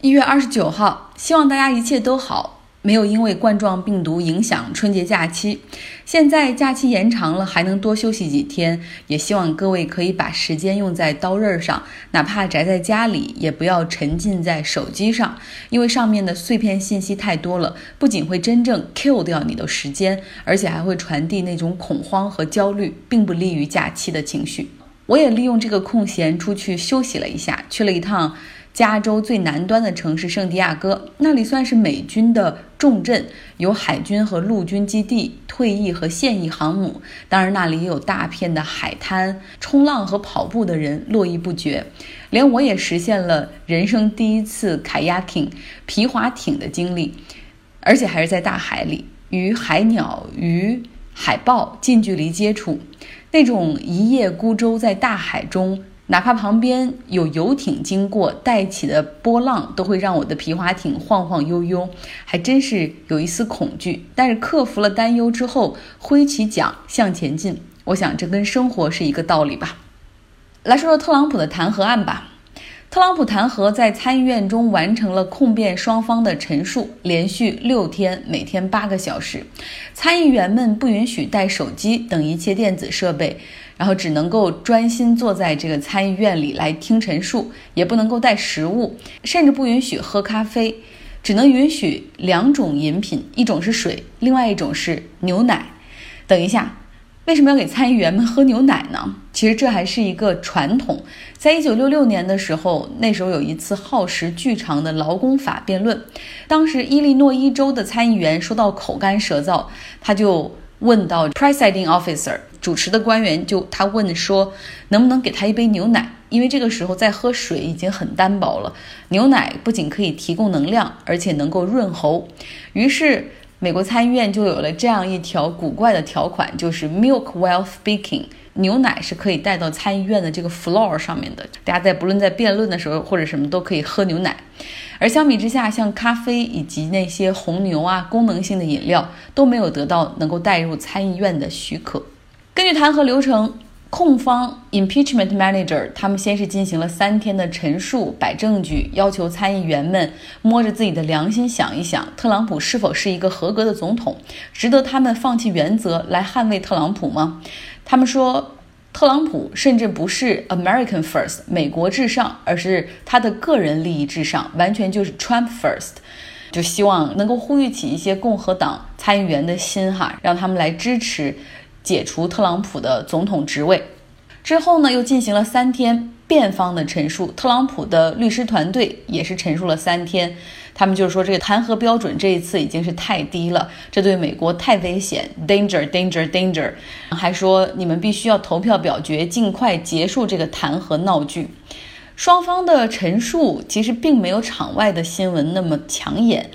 一月二十九号，希望大家一切都好，没有因为冠状病毒影响春节假期。现在假期延长了，还能多休息几天。也希望各位可以把时间用在刀刃上，哪怕宅在家里，也不要沉浸在手机上，因为上面的碎片信息太多了，不仅会真正 kill 掉你的时间，而且还会传递那种恐慌和焦虑，并不利于假期的情绪。我也利用这个空闲出去休息了一下，去了一趟。加州最南端的城市圣地亚哥，那里算是美军的重镇，有海军和陆军基地、退役和现役航母。当然，那里也有大片的海滩，冲浪和跑步的人络绎不绝。连我也实现了人生第一次 kayaking 皮划艇的经历，而且还是在大海里，与海鸟、鱼、海豹近距离接触，那种一叶孤舟在大海中。哪怕旁边有游艇经过，带起的波浪都会让我的皮划艇晃晃悠悠，还真是有一丝恐惧。但是克服了担忧之后，挥起桨向前进。我想这跟生活是一个道理吧。来说说特朗普的弹劾案吧。特朗普弹劾在参议院中完成了控辩双方的陈述，连续六天，每天八个小时。参议员们不允许带手机等一切电子设备。然后只能够专心坐在这个参议院里来听陈述，也不能够带食物，甚至不允许喝咖啡，只能允许两种饮品，一种是水，另外一种是牛奶。等一下，为什么要给参议员们喝牛奶呢？其实这还是一个传统，在一九六六年的时候，那时候有一次耗时巨长的劳工法辩论，当时伊利诺伊州的参议员说到口干舌燥，他就。问到 presiding officer 主持的官员就他问说能不能给他一杯牛奶，因为这个时候在喝水已经很单薄了，牛奶不仅可以提供能量，而且能够润喉。于是美国参议院就有了这样一条古怪的条款，就是 milk while speaking，牛奶是可以带到参议院的这个 floor 上面的，大家在不论在辩论的时候或者什么都可以喝牛奶。而相比之下，像咖啡以及那些红牛啊，功能性的饮料都没有得到能够带入参议院的许可。根据弹劾流程，控方 impeachment manager 他们先是进行了三天的陈述，摆证据，要求参议员们摸着自己的良心想一想，特朗普是否是一个合格的总统，值得他们放弃原则来捍卫特朗普吗？他们说。特朗普甚至不是 American first 美国至上，而是他的个人利益至上，完全就是 Trump first，就希望能够呼吁起一些共和党参议员的心哈，让他们来支持解除特朗普的总统职位。之后呢，又进行了三天辩方的陈述，特朗普的律师团队也是陈述了三天。他们就是说，这个弹劾标准这一次已经是太低了，这对美国太危险，danger，danger，danger，还说你们必须要投票表决，尽快结束这个弹劾闹剧。双方的陈述其实并没有场外的新闻那么抢眼。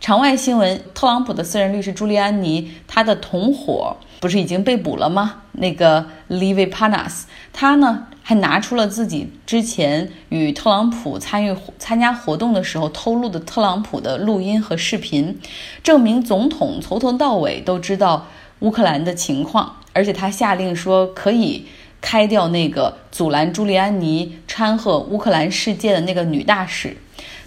场外新闻，特朗普的私人律师朱利安尼，他的同伙不是已经被捕了吗？那个 Levi Panas，他呢？还拿出了自己之前与特朗普参与参加活动的时候偷录的特朗普的录音和视频，证明总统从头到尾都知道乌克兰的情况，而且他下令说可以开掉那个阻拦朱利安尼掺和乌克兰事件的那个女大使，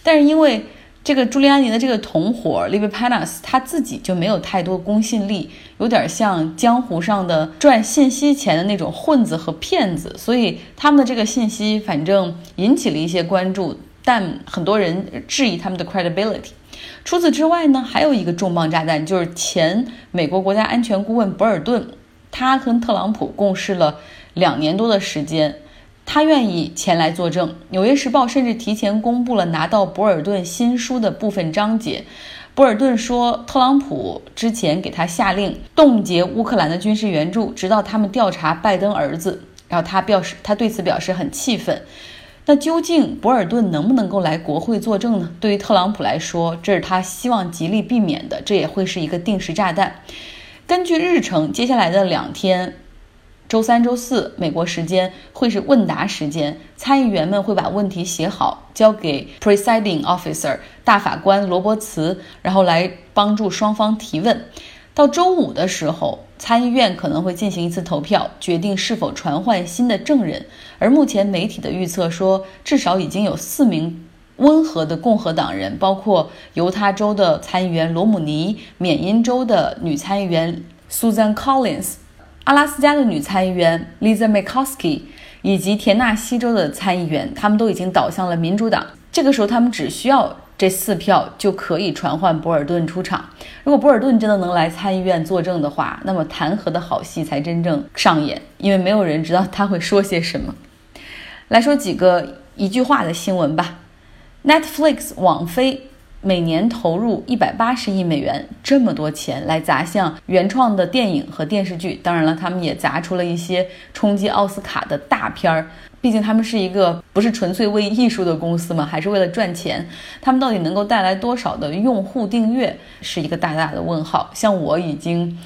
但是因为。这个朱利安尼的这个同伙 l i v i Panas，他自己就没有太多公信力，有点像江湖上的赚信息钱的那种混子和骗子，所以他们的这个信息反正引起了一些关注，但很多人质疑他们的 credibility。除此之外呢，还有一个重磅炸弹，就是前美国国家安全顾问博尔顿，他跟特朗普共事了两年多的时间。他愿意前来作证。《纽约时报》甚至提前公布了拿到博尔顿新书的部分章节。博尔顿说，特朗普之前给他下令冻结乌克兰的军事援助，直到他们调查拜登儿子。然后他表示，他对此表示很气愤。那究竟博尔顿能不能够来国会作证呢？对于特朗普来说，这是他希望极力避免的，这也会是一个定时炸弹。根据日程，接下来的两天。周三、周四，美国时间会是问答时间，参议员们会把问题写好，交给 presiding officer 大法官罗伯茨，然后来帮助双方提问。到周五的时候，参议院可能会进行一次投票，决定是否传唤新的证人。而目前媒体的预测说，至少已经有四名温和的共和党人，包括犹他州的参议员罗姆尼、缅因州的女参议员 Susan Collins、阿拉斯加的女参议员 Lisa Murkowski 以及田纳西州的参议员，他们都已经倒向了民主党。这个时候，他们只需要。这四票就可以传唤博尔顿出场。如果博尔顿真的能来参议院作证的话，那么弹劾的好戏才真正上演，因为没有人知道他会说些什么。来说几个一句话的新闻吧。Netflix 网飞每年投入一百八十亿美元，这么多钱来砸向原创的电影和电视剧。当然了，他们也砸出了一些冲击奥斯卡的大片儿。毕竟他们是一个不是纯粹为艺术的公司嘛，还是为了赚钱？他们到底能够带来多少的用户订阅，是一个大大的问号。像我已经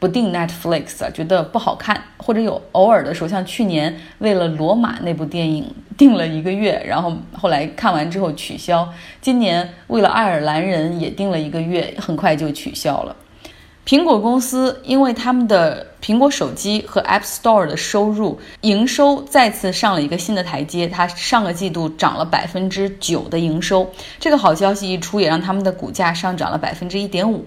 不订 Netflix 了，觉得不好看，或者有偶尔的时候，像去年为了《罗马》那部电影订了一个月，然后后来看完之后取消。今年为了《爱尔兰人》也订了一个月，很快就取消了。苹果公司因为他们的苹果手机和 App Store 的收入营收再次上了一个新的台阶，它上个季度涨了百分之九的营收，这个好消息一出，也让他们的股价上涨了百分之一点五。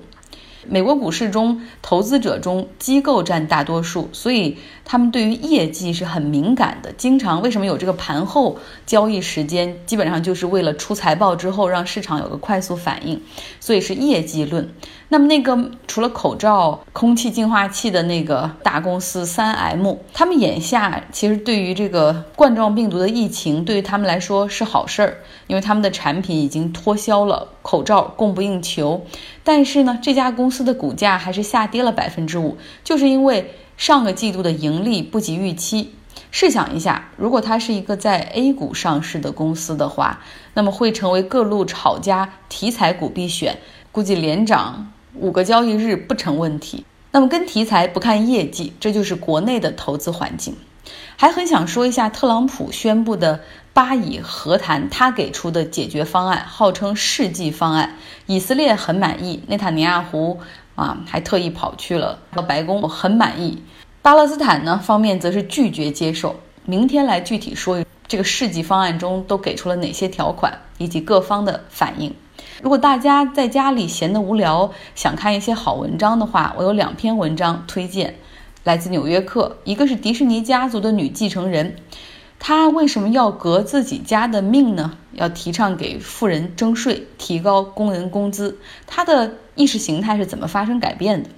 美国股市中，投资者中机构占大多数，所以他们对于业绩是很敏感的。经常为什么有这个盘后交易时间？基本上就是为了出财报之后让市场有个快速反应，所以是业绩论。那么那个除了口罩、空气净化器的那个大公司三 M，他们眼下其实对于这个冠状病毒的疫情，对于他们来说是好事儿，因为他们的产品已经脱销了，口罩供不应求。但是呢，这家公司的股价还是下跌了百分之五，就是因为上个季度的盈利不及预期。试想一下，如果它是一个在 A 股上市的公司的话，那么会成为各路炒家题材股必选，估计连涨。五个交易日不成问题。那么跟题材不看业绩，这就是国内的投资环境。还很想说一下特朗普宣布的巴以和谈，他给出的解决方案号称世纪方案，以色列很满意，内塔尼亚胡啊还特意跑去了白宫，我很满意。巴勒斯坦呢方面则是拒绝接受。明天来具体说这个世纪方案中都给出了哪些条款，以及各方的反应。如果大家在家里闲得无聊，想看一些好文章的话，我有两篇文章推荐，来自《纽约客》。一个是迪士尼家族的女继承人，他为什么要革自己家的命呢？要提倡给富人征税，提高工人工资，他的意识形态是怎么发生改变的？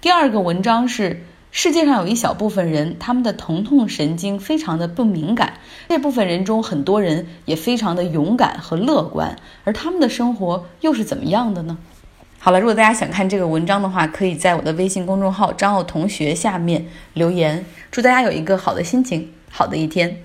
第二个文章是。世界上有一小部分人，他们的疼痛神经非常的不敏感。这部分人中，很多人也非常的勇敢和乐观，而他们的生活又是怎么样的呢？好了，如果大家想看这个文章的话，可以在我的微信公众号“张奥同学”下面留言。祝大家有一个好的心情，好的一天。